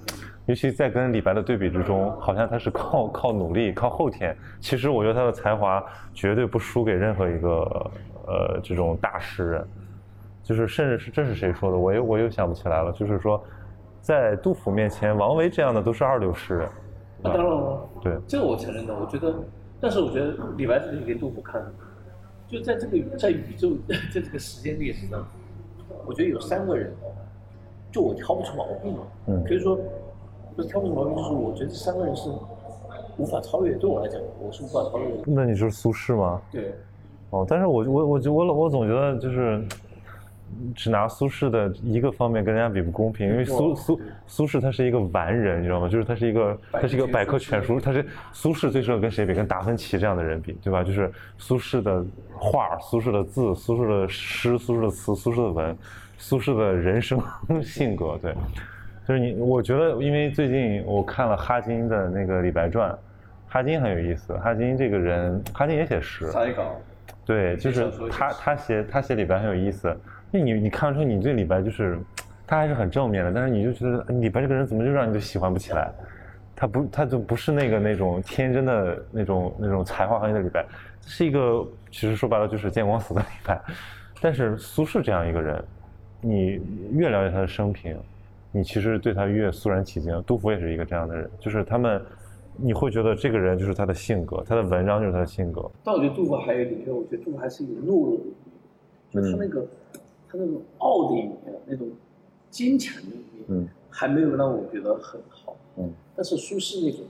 尤其在跟李白的对比之中，好像他是靠靠努力靠后天，其实我觉得他的才华绝对不输给任何一个呃这种大诗人。就是甚至是这是谁说的？我又我又想不起来了。就是说，在杜甫面前，王维这样的都是二流诗人。那当然了，对，这个我承认的。我觉得，但是我觉得李白自己给杜甫看，就在这个在宇宙 在这个时间历史上，我觉得有三个人，就我挑不出毛病。嗯。可以说，不是挑不出毛病，就是我觉得这三个人是无法超越。对我来讲，我是无法超越的。那你是苏轼吗？对。哦，但是我我我我我总觉得就是。只拿苏轼的一个方面跟人家比不公平，因为苏苏苏轼他是一个完人，你知道吗？就是他是一个他是一个百科全书，他是苏轼最适合跟谁比？跟达芬奇这样的人比，对吧？就是苏轼的画、苏轼的字、苏轼的诗、苏轼的词、苏轼的文、苏轼的人生 性格，对，就是你，我觉得，因为最近我看了哈金的那个《李白传》，哈金很有意思，哈金这个人，哈金也写诗，对，就是他他写他写李白很有意思，那你你看出你对李白就是，他还是很正面的，但是你就觉得李白这个人怎么就让你就喜欢不起来？他不他就不是那个那种天真的那种那种才华横溢的李白，是一个其实说白了就是见光死的李白。但是苏轼这样一个人，你越了解他的生平，你其实对他越肃然起敬。杜甫也是一个这样的人，就是他们，你会觉得这个人就是他的性格，他的文章就是他的性格。但我觉得杜甫还有一点，我觉得杜甫还是有懦弱，就他那个他那种傲的一面，那种坚强的一面，嗯，还没有让我觉得很好，嗯。但是苏轼那种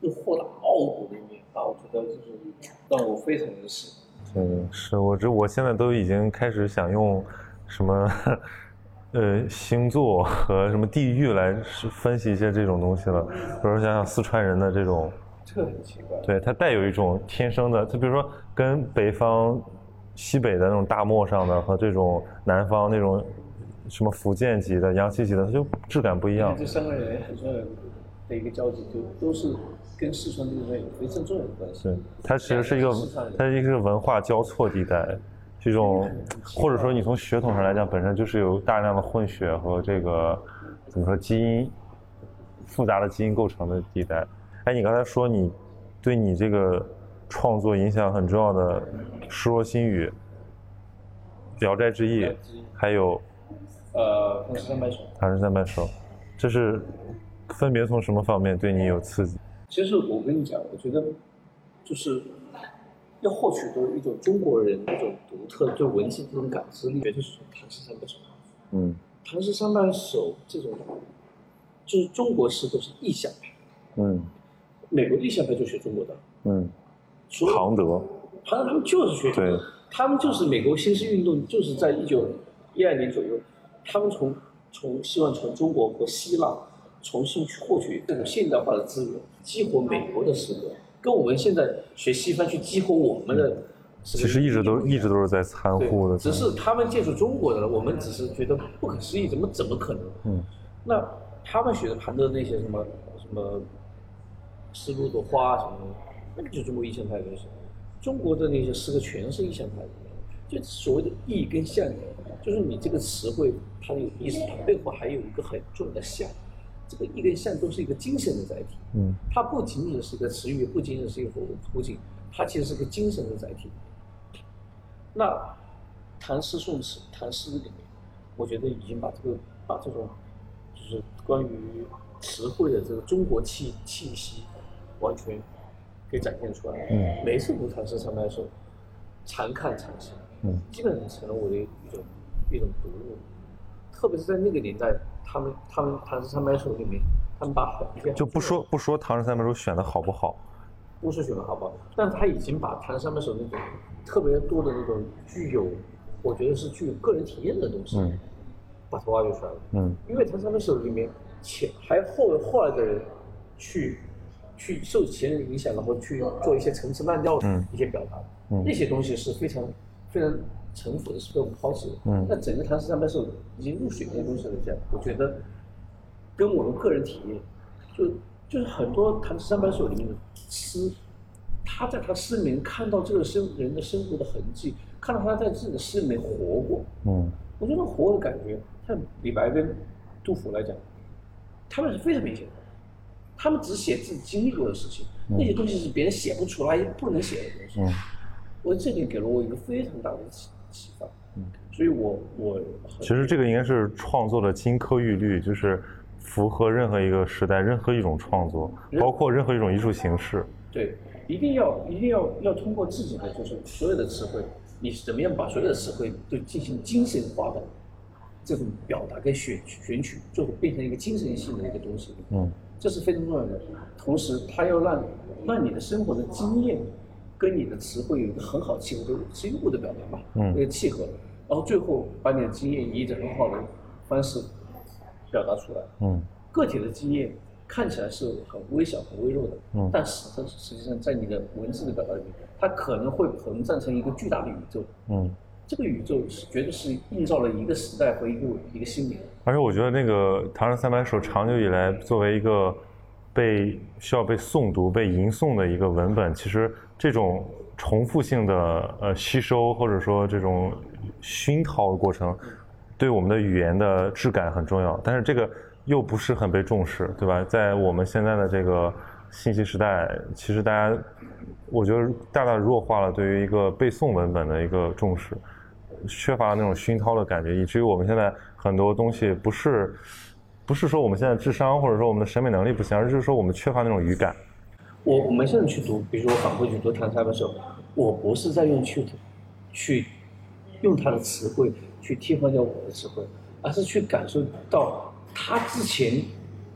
又豁达傲骨的一面，啊，我觉得就是让我非常的喜欢。嗯，是我这我现在都已经开始想用什么 呃星座和什么地域来分析一些这种东西了。比如说想想四川人的这种，这个很奇怪。对他带有一种天生的，他比如说跟北方西北的那种大漠上的和这种南方那种什么福建籍的、阳西籍的，它就质感不一样。这三个人很重要的一个交集，就都是。跟四川这个有非常重要的关系。对，它其实是一个，它是一个文化交错地带，这种或者说你从血统上来讲，本身就是有大量的混血和这个怎么说基因复杂的基因构成的地带。哎，你刚才说你对你这个创作影响很重要的《失落心语》《聊斋志异》，还有呃《唐诗三百首》。唐诗三百首，这是分别从什么方面对你有刺激？其实我跟你讲，我觉得就是要获取的一种中国人一种独特对文字这种感知力，绝对是从唐诗三百首。嗯，唐诗三百首这种就是中国诗都是意象派。嗯，美国意象派就学中国的。嗯，庞德，庞德他们就是学对，他们就是美国新式运动，就是在一九一二年左右，他们从从希望从中国和希腊。重新去获取这种现代化的资源，激活美国的诗歌，跟我们现在学西方去激活我们的，其实一直都一直都是在参互的。只是他们借助中国的，我们只是觉得不可思议，怎么怎么可能？嗯，那他们学的庞德那些什么什么丝路的花什么，那个就是中国意象派的东西。中国的那些诗歌全是意象派的，就所谓的意跟象，就是你这个词汇它有意思，它背后还有一个很重要的象。这个意跟象都是一个精神的载体，嗯，它不仅仅是一个词语，不仅仅是一个图景，它其实是个精神的载体。那唐诗宋词、唐诗里面，我觉得已经把这个把这种就是关于词汇的这个中国气气息完全给展现出来了。嗯，每次读唐诗三百首，常看常新，嗯，基本上成了我的一种一种读物，特别是在那个年代。他们他们唐诗三百首里面，他们把就不说不说唐诗三百首选的好不好，不是选的好不好，但他已经把唐诗三百首那种特别多的那种具有，我觉得是具有个人体验的东西，嗯，把它挖掘出来了，嗯，因为唐诗三百首里面前还有后后来的人去去受前人影响，然后去做一些陈词滥调的一些表达，嗯，那些东西是非常非常。城府的是被我们抛弃的。嗯。那整个唐诗三百首已经入水那些东西来讲，我觉得跟我们个人体验，就就是很多唐诗三百首里面的诗，他在他诗里面看到这个生人的生活的痕迹，看到他在自己的诗里面活过。嗯。我觉得活的感觉，像李白跟杜甫来讲，他们是非常明显的。他们只写自己经历过的事情，那些东西是别人写不出来、不能写的东西。嗯。我这点给了我一个非常大的启启发，嗯，所以我我其实这个应该是创作的金科玉律，就是符合任何一个时代、任何一种创作，包括任何一种艺术形式。对，一定要一定要要通过自己的就是所有的词汇，你是怎么样把所有的词汇都进行精神化的这种表达跟选选取，最后变成一个精神性的一个东西。嗯，这是非常重要的。同时，它要让让你的生活的经验。跟你的词汇有一个很好契合，就是深度的表达吧，嗯，那个契合，然后最后把你的经验以一种很好的方式表达出来，嗯，个体的经验看起来是很微小、很微弱的，嗯，但实实际上在你的文字的表达里面，它可能会膨胀成一个巨大的宇宙，嗯，这个宇宙是绝对是映照了一个时代和一个一个心灵。而且我觉得那个《唐诗三百首》长久以来作为一个被需要被诵读、被吟诵的一个文本，其实这种重复性的呃吸收或者说这种熏陶的过程，对我们的语言的质感很重要。但是这个又不是很被重视，对吧？在我们现在的这个信息时代，其实大家我觉得大大弱化了对于一个背诵文本的一个重视，缺乏那种熏陶的感觉，以至于我们现在很多东西不是。不是说我们现在智商或者说我们的审美能力不行，而是说我们缺乏那种语感。我我们现在去读，比如说我反复去读唐三的时候，我不是在用去去用他的词汇去替换掉我的词汇，而是去感受到他之前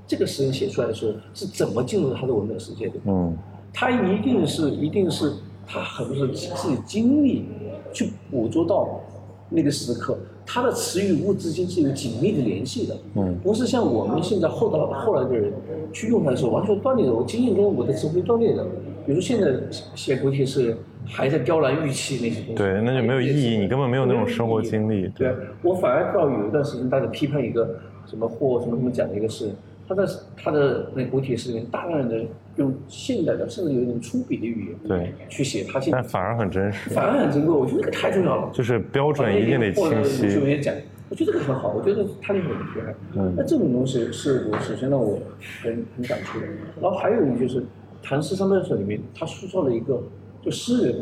这个诗人写出来的时候是怎么进入他的文本世界的。嗯，他一定是一定是他很多时候自己经历去捕捉到那个时刻。他的词与物之间是有紧密的联系的，嗯，不是像我们现在后到后来的人去用它的时候完全断裂的。我经验跟我的词汇断裂的。比如现在写古体是还在雕栏玉砌那些东西，对，那就没有意义，你根本没有那种生活经历。对，我反而到有一段时间，大家批判一个什么或什么什么讲的一个事。他在他的那古体诗里面，大量的用现代的，甚至有一种粗鄙的语言，对，去写他现，但反而很真实，反而很珍贵。我觉得这个太重要了，就是标准一定得清晰。就也讲，我觉得这个很好，我觉得他那个很厉害。嗯，那这种东西是我首先让我很很感触的。然后还有一个就是《唐诗三百首》里面，他塑造了一个就诗人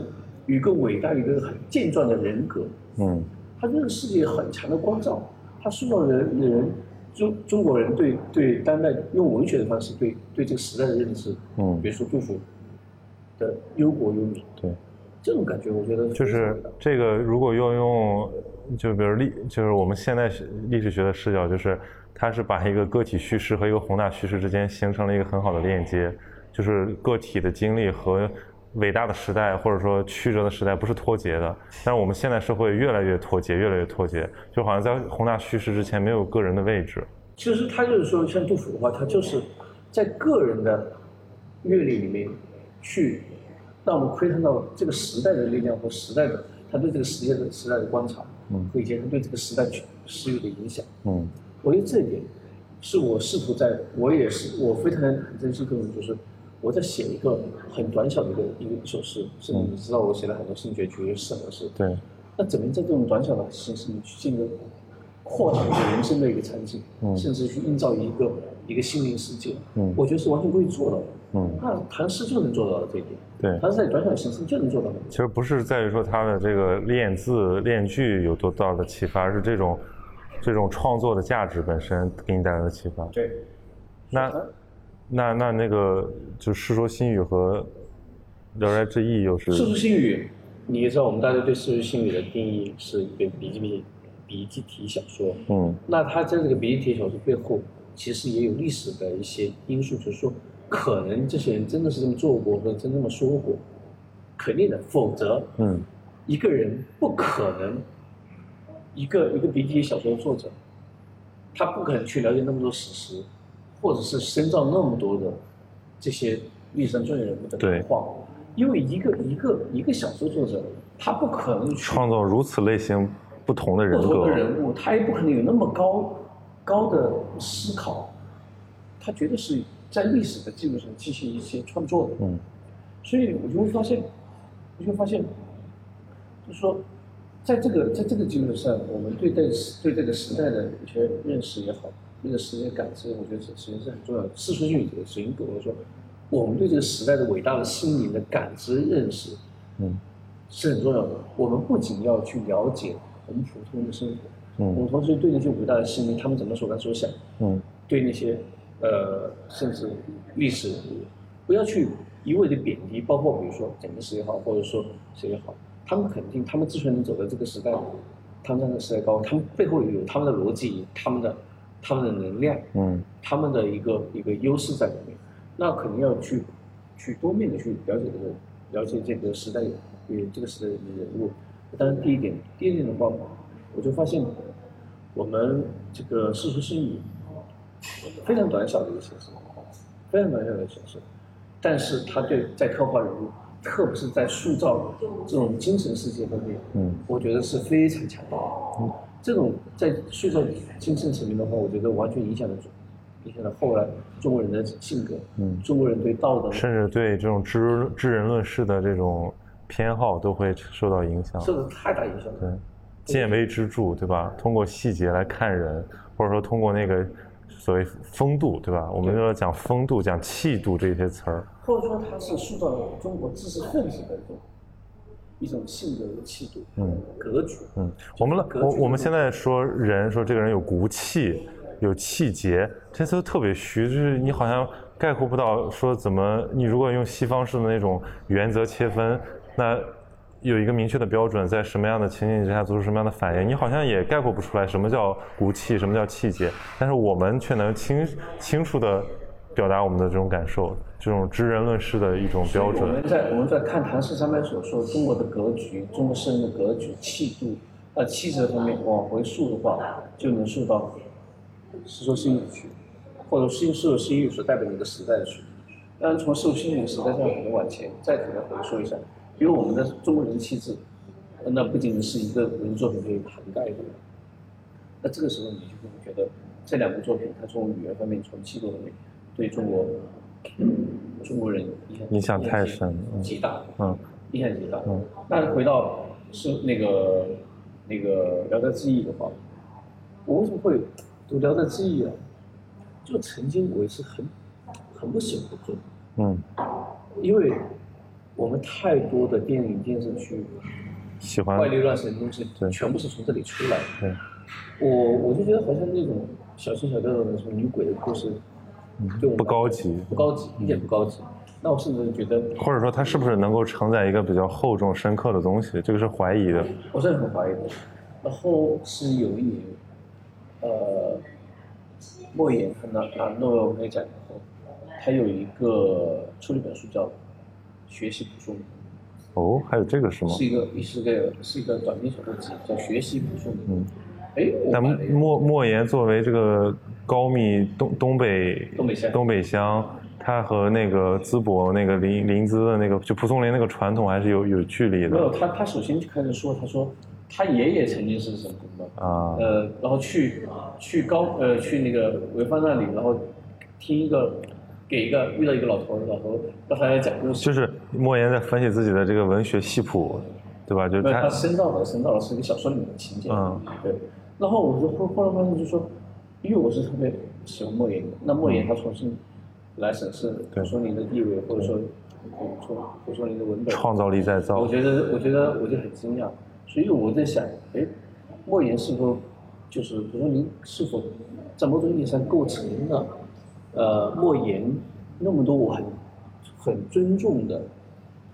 有一个伟大一个很健壮的人格。嗯，他对这个世界很强的光照，他塑造人人。中中国人对对当代用文学的方式对对这个时代的认知，嗯，比如说杜甫的忧国忧民，对，这种感觉我觉得就是这个，如果要用就比如历就是我们现代历史学的视角，就是它是把一个个体叙事和一个宏大叙事之间形成了一个很好的链接，就是个体的经历和。伟大的时代，或者说曲折的时代，不是脱节的。但是我们现代社会越来越脱节，越来越脱节，就好像在宏大叙事之前没有个人的位置。其实他就是说，像杜甫的话，他就是在个人的阅历里面去让我们窥探到这个时代的力量和时代的他对这个时代的时代的观察，嗯，以及他对这个时代施予的影响，嗯，我觉得这一点是我试图在，我也是我非常很珍惜这种就是。我在写一个很短小的一个一个一首诗，是你知道我写了很多声觉曲、诗和诗。对。那怎么在这种短小的形式里去进入扩展一个人生的一个场景，甚至去营造一个一个心灵世界？嗯。我觉得是完全可以做到的。嗯。那唐诗就能做到这一点。对。唐诗在短小的形式就能做到的。其实不是在于说他的这个练字练句有多大的启发，而是这种这种创作的价值本身给你带来的启发。对。那。那那那个就《世说新语》和《聊斋志异》又是《世说新语》，你也知道，我们大家对《世说新语》的定义是一个笔记笔笔记体小说。嗯。那它在这个笔记体小说背后，其实也有历史的一些因素，就是说，可能这些人真的是这么做过，或者真这么说过，肯定的。否则，嗯，一个人不可能，一个一个笔记小说的作者，他不可能去了解那么多史实。或者是深造那么多的这些历史上重要人物的对话，因为一个一个一个小说作者，他不可能创造如此类型不同的人格，不同的人物，他也不可能有那么高高的思考，他绝对是在历史的基础上进行一些创作的。嗯，所以我就会发现，我就会发现，就是说，在这个在这个基础上，我们对待对这个时代的一些认识也好。那个时间感知，我觉得是首先是很重要的。世说新语首先跟我说，我们对这个时代的伟大的心灵的感知认识，嗯，是很重要的。我们不仅要去了解我们普通人的生活，嗯，我们同时对那些伟大的心灵，他们怎么所感所想，嗯，对那些呃，甚至历史，不要去一味的贬低。包括比如说蒋介石也好，或者说谁也好，他们肯定，他们之所以能走到这个时代，他们在那个时代高，他们背后有他们的逻辑，他们的。他们的能量，嗯，他们的一个一个优势在里面，那肯定要去去多面的去了解这个了解这个时代与这个时代的人物。当然，第一点，第二点的话，我就发现我们这个世俗新语非常短小的一个形式，非常短小的形式，但是他对在刻画人物，特别是在塑造这种精神世界方面，嗯，我觉得是非常强大的。这种在塑造精神层面的话，我觉得完全影响得住，影响了后来中国人的性格，嗯，中国人对道德，甚至对这种知知人论事的这种偏好都会受到影响，受到太大影响了。对，见微知著，对吧？通过细节来看人，或者说通过那个所谓风度，对吧？我们要讲风度，讲气度这些词儿，或者说他是塑造中国知识分子的一种。一种性格的气度，嗯，格局，嗯，我们了，我我们现在说人，说这个人有骨气，有气节，这些都特别虚，就是你好像概括不到说怎么，你如果用西方式的那种原则切分，那有一个明确的标准，在什么样的情景之下做出什么样的反应，你好像也概括不出来什么叫骨气，什么叫气节，但是我们却能清清楚的。表达我们的这种感受，这种知人论事的一种标准。我们在我们在看唐诗三百首说中国的格局，中国诗人的格局、气度、呃气质方面往回溯的话，就能溯到《世说新语》去，或者《新世说新语》所代表的一个时代的去。当然，从《世说新语》时代上可能往前再可能回溯一下，因为我们的中国人气质，那不仅仅是一个文作品可以涵盖的。那这个时候你就会觉得这两部作品，它从语言方面、从气度方面。对中国中国人影响太深了，极大，嗯，影响极大。嗯，但是回到是那个那个《聊斋志异》的话，我为什么会读《聊斋志异》啊？就曾经我也是很很不喜欢做，嗯，因为我们太多的电影电视剧喜欢怪力乱神的东西，全部是从这里出来的。我我就觉得好像那种小情小调的什么女鬼的故事。就不高级，不高级，一点不高级。那我甚至觉得，或者说它是不是能够承载一个比较厚重、深刻的东西？这个是怀疑的。我是很怀疑的。然后是有一年，呃，莫言和那那诺贝尔奖以后，他有一个出了一本书叫《学习朴树》。哦，还有这个是吗？是一个，是一个，是一个短篇小说集，叫《学习朴树》。嗯。哎，但莫莫言作为这个高密东东北东北乡东北乡，他和那个淄博那个临临淄的那个就蒲松龄那个传统还是有有距离的。没有，他他首先就开始说，他说他爷爷曾经是什么的啊？呃，然后去去高呃去那个潍坊那里，然后听一个给一个遇到一个老头，老头让他来讲故事。就是莫言在分析自己的这个文学系谱，对吧？就他他深造了，深造了是一个小说里面的情节。嗯，对。然后我就后后来发现，就说，因为我是特别喜欢莫言的，那莫言他重新来审视蒲松龄的地位，或者说蒲松蒲松龄的文本，创造力再造。我觉得，我觉得我就很惊讶，所以我在想，哎，莫言是否就是比如说您是否在某种意义上构成了呃莫言那么多我很很尊重的、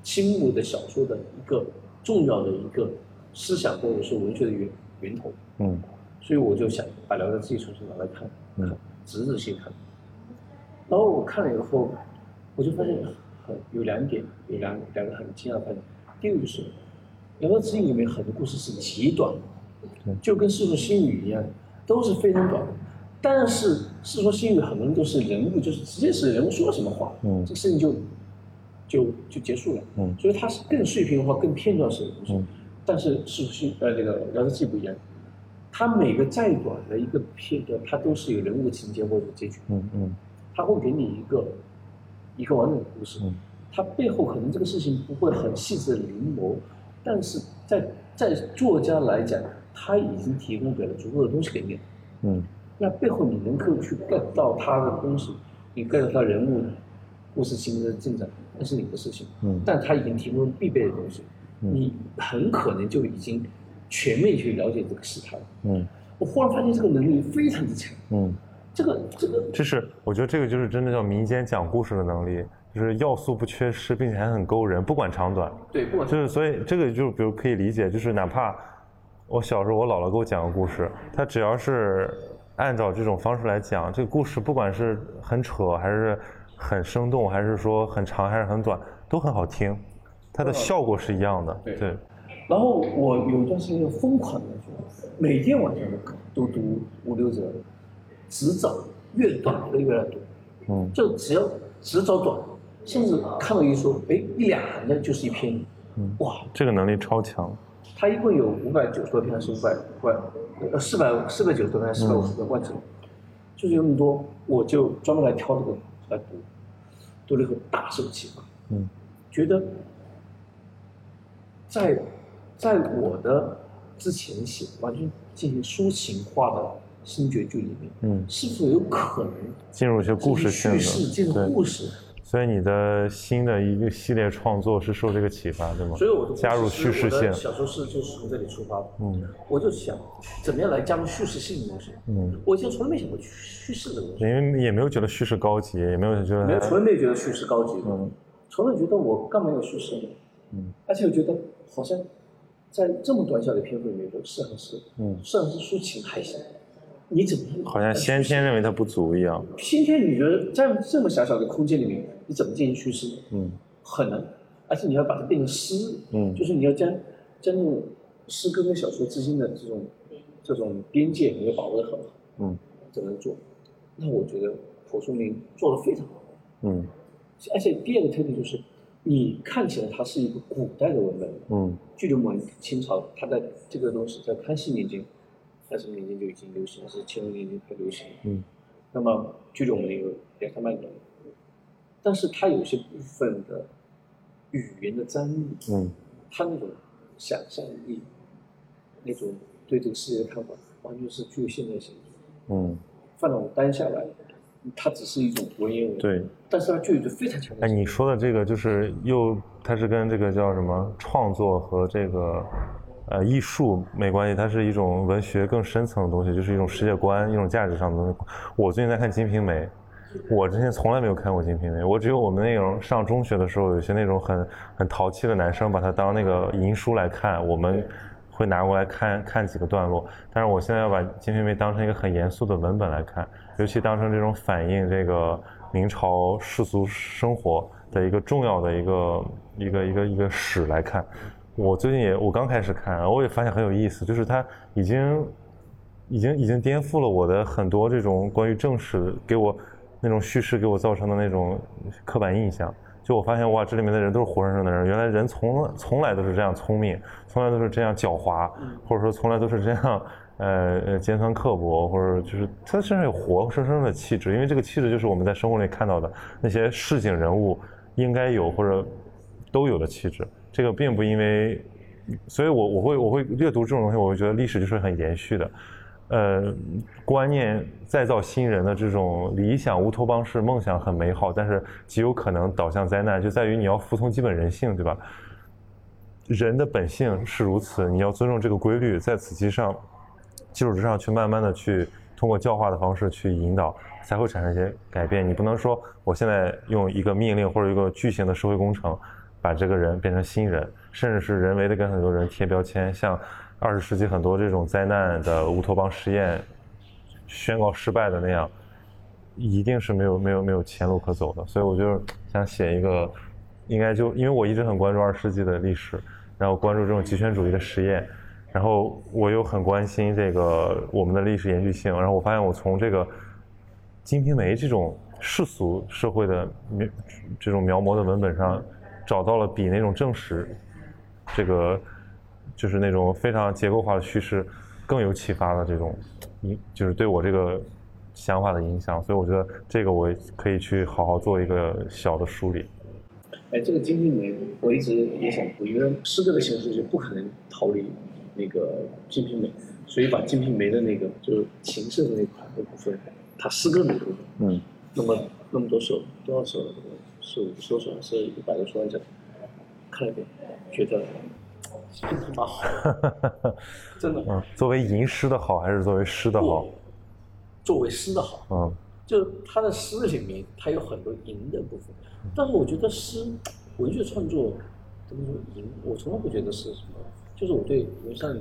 倾慕的小说的一个重要的一个思想或者是文学的源源头。嗯，所以我就想把《聊斋志异》重新拿来看，看仔仔细看。然后我看了以后，我就发现很有两点，有两两个很惊讶的发现。第一个就是《聊斋志异》里面很多故事是极短的，就跟《世说新语》一样，都是非常短。但是《世说新语》很多人都是人物，就是直接是人物说了什么话，嗯，这个事情就就就结束了。嗯，所以它是更碎片化、更片段式的东西。但是《世说新》呃那个《聊斋志异》不一样。它每个再短的一个片段，它都是有人物情节或者结局。嗯嗯，他会给你一个一个完整的故事。嗯，它背后可能这个事情不会很细致的临摹，但是在在作家来讲，他已经提供给了足够的东西给你。嗯，那背后你能够去 get 到他的东西，你 get 到人物故事情节的进展，那是你的事情。嗯，但他已经提供必备的东西，你很可能就已经。全面去了解这个事态，嗯，我忽然发现这个能力非常之强，嗯，这个这个，这是我觉得这个就是真的叫民间讲故事的能力，就是要素不缺失，并且还很勾人，不管长短，对，不管就是所以这个就比如可以理解，就是哪怕我小时候我姥姥给我讲个故事，她只要是按照这种方式来讲，这个故事不管是很扯还是很生动，还是说很长还是很短，都很好听，它的效果是一样的，对。然后我有一段时间疯狂的读每天晚上都读五六则，只找越短的越来越多，嗯，就只要只找短，甚至看到一说，哎，一两行的就是一篇，嗯，哇，这个能力超强。他一共有五百九十多篇还是五百五百呃四百四百九十多篇，四百五十多万字，就是有那么多，我就专门来挑这个来读，读了以后大受启发。嗯，觉得在在我的之前写完全进行抒情化的新绝句里面，嗯，是否有可能进入一些故事叙事，进入故事？所以你的新的一个系列创作是受这个启发，对吗？所以我加入叙事线。小说是就是从这里出发的。嗯，我就想怎么样来加入叙事性的东西。嗯，我以前从来没想过叙事的东西。因为也没有觉得叙事高级，也没有觉得。没有，从来没有觉得叙事高级。嗯，从来觉得我干嘛要叙事呢？嗯，而且我觉得好像在这么短小的篇幅里面，都适合是，嗯，适合是抒情还行。你怎么好像先天认为它不足一样？先天你觉得在这么狭小的空间里面，你怎么进行叙事？嗯，很难，而且你要把它变成诗，嗯，就是你要将将那种诗歌跟小说之间的这种这种边界，你要把握的很好，嗯，怎么做？那我觉得蒲松龄做的非常好，嗯，而且第二个特点就是，你看起来它是一个古代的文本，嗯，距离我们清朝，它在这个东西在康熙年间。三十年间就已经流行，是乾隆年间才流行。嗯，那么距离我们有两三百年，但是它有些部分的语言的张力，嗯，它那种想象力，那种对这个世界的看法，完全是具有现代性。嗯，放到我们当下来，它只是一种文言文。对，但是它具有着非常强的。哎，你说的这个就是又，它是跟这个叫什么创作和这个。呃，艺术没关系，它是一种文学更深层的东西，就是一种世界观、一种价值上的东西。我最近在看《金瓶梅》，我之前从来没有看过《金瓶梅》，我只有我们那种上中学的时候，有些那种很很淘气的男生把它当那个淫书来看，我们会拿过来看看几个段落。但是我现在要把《金瓶梅》当成一个很严肃的文本来看，尤其当成这种反映这个明朝世俗生活的一个重要的一个一个一个一个史来看。我最近也，我刚开始看，我也发现很有意思，就是它已经，已经已经颠覆了我的很多这种关于正史给我那种叙事给我造成的那种刻板印象。就我发现，哇，这里面的人都是活生生的人，原来人从从来都是这样聪明，从来都是这样狡猾，或者说从来都是这样，呃呃尖酸刻薄，或者就是他身上有活生生的气质，因为这个气质就是我们在生活里看到的那些市井人物应该有或者都有的气质。这个并不因为，所以我我会我会阅读这种东西，我会觉得历史就是很延续的，呃，观念再造新人的这种理想乌托邦式梦想很美好，但是极有可能导向灾难，就在于你要服从基本人性，对吧？人的本性是如此，你要尊重这个规律，在此基上基础之上去慢慢的去通过教化的方式去引导，才会产生一些改变。你不能说我现在用一个命令或者一个巨型的社会工程。把这个人变成新人，甚至是人为的跟很多人贴标签，像二十世纪很多这种灾难的乌托邦实验宣告失败的那样，一定是没有没有没有前路可走的。所以我就想写一个，应该就因为我一直很关注二十世纪的历史，然后关注这种极权主义的实验，然后我又很关心这个我们的历史延续性，然后我发现我从这个《金瓶梅》这种世俗社会的描这种描摹的文本上。找到了比那种正史，这个就是那种非常结构化的叙事更有启发的这种影，就是对我这个想法的影响。所以我觉得这个我可以去好好做一个小的梳理。哎，这个《金瓶梅》我一直也想读，因为诗歌的形式就不可能逃离那个《金瓶梅》，所以把《金瓶梅》的那个就是情色的那块的部分，它诗歌的部分，嗯，那么那么多首多少首？是五十首还是一百个说完整？看了一遍，觉得真他妈好，真的。嗯，作为吟诗的好，还是作为诗的好？作为诗的好。嗯，就他的诗里面，他有很多吟的部分，但是我觉得诗文学创作怎么说吟，我从来不觉得是什么，就是我对。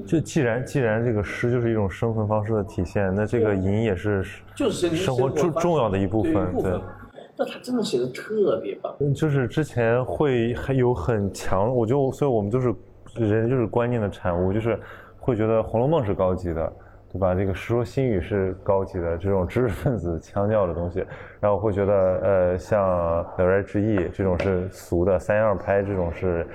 就既然既然这个诗就是一种生存方式的体现，那这个吟也是就是生活重重要的一部分，对。那他真的写的特别棒，就是之前会还有很强，我就所以我们就是人就是观念的产物，就是会觉得《红楼梦》是高级的，对吧？这个《世说新语》是高级的，这种知识分子腔调的东西，然后会觉得呃，像《聊斋志异》这种是俗的，《三言二拍》这种是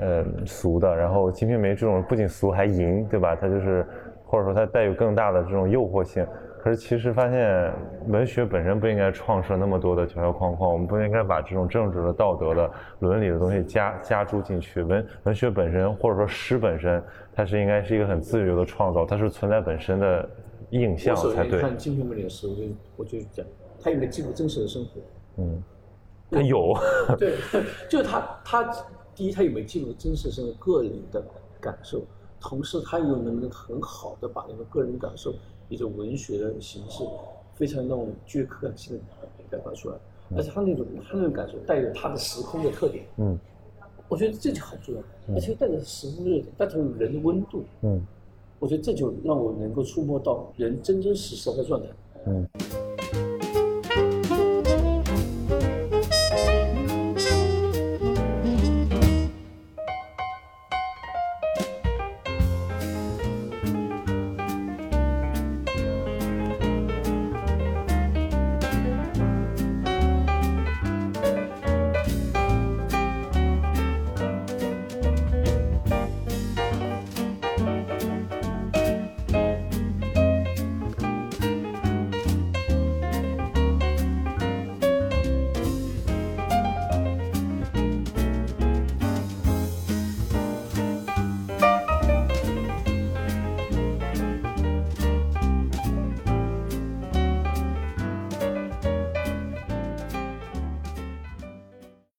呃俗的，然后《金瓶梅》这种不仅俗还淫，对吧？它就是或者说它带有更大的这种诱惑性。可是其实发现，文学本身不应该创设那么多的条条框框，我们不应该把这种政治的、道德的、伦理的东西加加注进去。文文学本身，或者说诗本身，它是应该是一个很自由的创造，它是存在本身的印象才对。看《金瓶梅》的时候，我就我就讲，它应该记录真实的生活。嗯，他有。对，就是他他第一，他有没有记录真实生活个人的感受？同时，他又能不能很好的把那个个人感受？一种文学的形式，非常那种具有可感性的表达出来，而且他那种他那种感受带有他的时空的特点，嗯，我觉得这就好重要，而且带着时空热点，带着人的温度，嗯，我觉得这就让我能够触摸到人真真实实的状态，嗯。